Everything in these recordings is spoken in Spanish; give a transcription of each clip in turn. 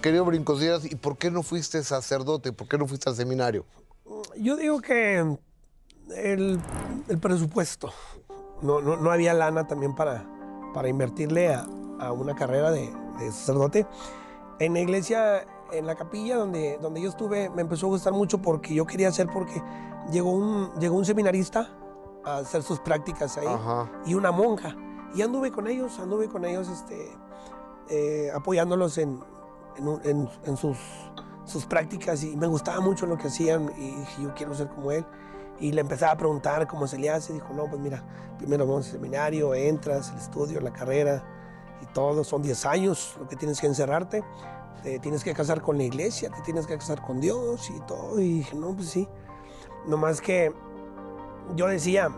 querido Brincosieras, ¿y por qué no fuiste sacerdote? ¿Por qué no fuiste al seminario? Yo digo que el, el presupuesto. No, no, no había lana también para, para invertirle a, a una carrera de, de sacerdote. En la iglesia, en la capilla donde, donde yo estuve, me empezó a gustar mucho porque yo quería hacer, porque llegó un, llegó un seminarista a hacer sus prácticas ahí Ajá. y una monja. Y anduve con ellos, anduve con ellos este, eh, apoyándolos en, en, en- en sus, sus prácticas y me gustaba mucho lo que hacían y dije, yo quiero ser como él. Y le empezaba a preguntar cómo se le hace. Dijo, no, pues mira, primero vamos al seminario, entras, el estudio, la carrera y todo. Son 10 años lo que tienes que encerrarte. Te tienes que casar con la iglesia, te tienes que casar con Dios y todo. Y dije, no, pues sí. Nomás que yo decía,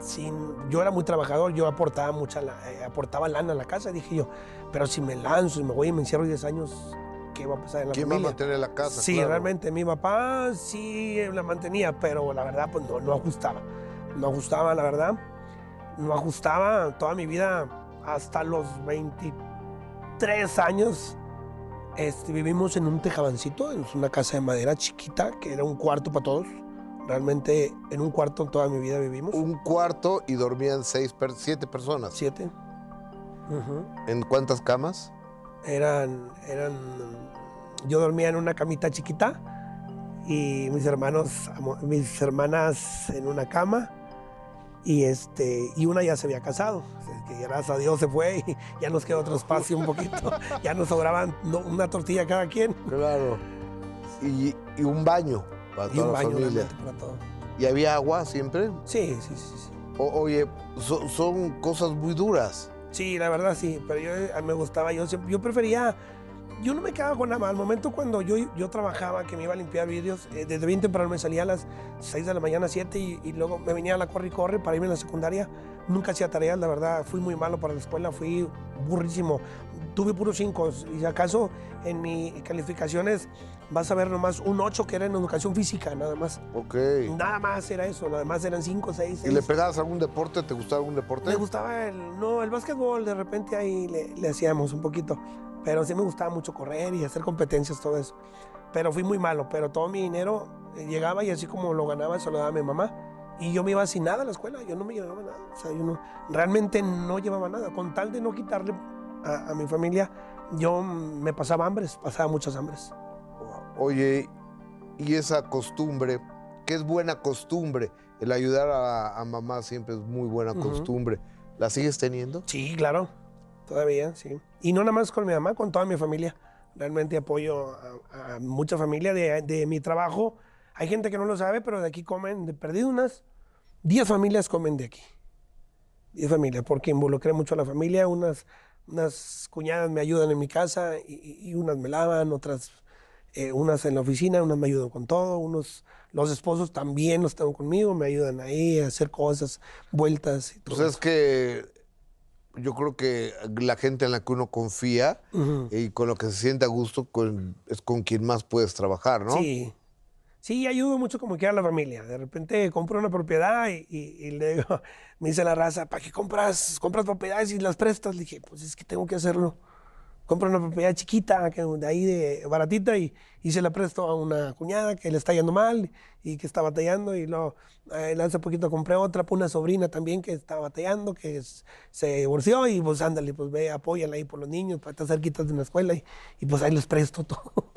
sin, yo era muy trabajador, yo aportaba mucha, eh, aportaba lana a la casa, dije yo, pero si me lanzo y me voy y me encierro 10 años, ¿qué va a pasar en la ¿Quién va a familia? mantener la casa? Sí, Claro. realmente mi papá sí la mantenía, pero la verdad pues no, no ajustaba, no ajustaba la verdad, no ajustaba toda mi vida hasta los 23 años. Este, vivimos en un tejabancito, es una casa de madera chiquita que era un cuarto para todos. Realmente en un cuarto toda mi vida vivimos. Un cuarto y dormían seis, per- siete personas. Siete. ¿En cuántas camas? Eran, eran, yo dormía en una camita chiquita y mis hermanos, mis hermanas en una cama y este, y una ya se había casado, que gracias a Dios se fue y ya nos quedó otro espacio un poquito, ya nos sobraban una tortilla cada quien Claro. Y, y un baño para y toda un la baño familia. para todo. ¿Y había agua siempre? Sí, sí, sí, sí. O- oye, so- son cosas muy duras. Sí, la verdad sí, pero yo a mí me gustaba, yo, yo prefería, yo no me quedaba con nada. Al momento cuando yo, yo trabajaba, que me iba a limpiar vidrios, eh, desde bien temprano me salía a las 6 de la mañana, 7 y, y luego me venía a la corre y corre para irme a la secundaria. Nunca hacía tareas, la verdad, fui muy malo para la escuela, fui burrísimo. Tuve puros 5 y si acaso en mis calificaciones vas a ver nomás un 8 que era en educación física, nada más. Ok. Nada más era eso, nada más eran 5, 6, ¿Y le pegabas algún deporte? ¿Te gustaba algún deporte? me gustaba el, no, el básquetbol, de repente ahí le, le hacíamos un poquito. Pero sí me gustaba mucho correr y hacer competencias, todo eso. Pero fui muy malo, pero todo mi dinero eh, llegaba y así como lo ganaba, se lo daba a mi mamá. Y yo me iba sin nada a la escuela, yo no me llevaba nada. O sea, yo no, realmente no llevaba nada. Con tal de no quitarle a, a mi familia, yo me pasaba hambres, pasaba muchas hambres. Oye, y esa costumbre, que es buena costumbre, el ayudar a, a mamá siempre es muy buena Ujú. costumbre. ¿La sigues teniendo? Sí, claro, todavía, sí. Y no nada más con mi mamá, con toda mi familia. Realmente apoyo a, a mucha familia de, de mi trabajo. Hay gente que no lo sabe, pero de aquí comen, de perdido unas 10 familias comen de aquí. 10 familias, porque involucré mucho a la familia. Unas, unas cuñadas me ayudan en mi casa y, y- unas me lavan, otras, eh, unas en la oficina, unas me ayudan con todo. Unos, los esposos también los tengo conmigo, me ayudan ahí a hacer cosas, vueltas y todo. Pues es que yo creo que la gente en la que uno confía y con lo que se siente a gusto con- es con quien más puedes trabajar, ¿no? Sí. Sí, ayudo mucho como que a la familia. De repente compro una propiedad y, y- y le digo, me dice la raza, ¿para qué compras, compras propiedades y las prestas? Le dije, pues es que tengo que hacerlo. Compro una propiedad chiquita, que de ahí de baratita, y, y se la presto a una cuñada que le está yendo mal y que está batallando. Y luego eh, hace poquito compré otra para una sobrina también que está batallando, que se divorció y pues ándale, pues ve, apóyala ahí por los niños, para estar cerquita de una escuela y, y pues ahí les presto todo.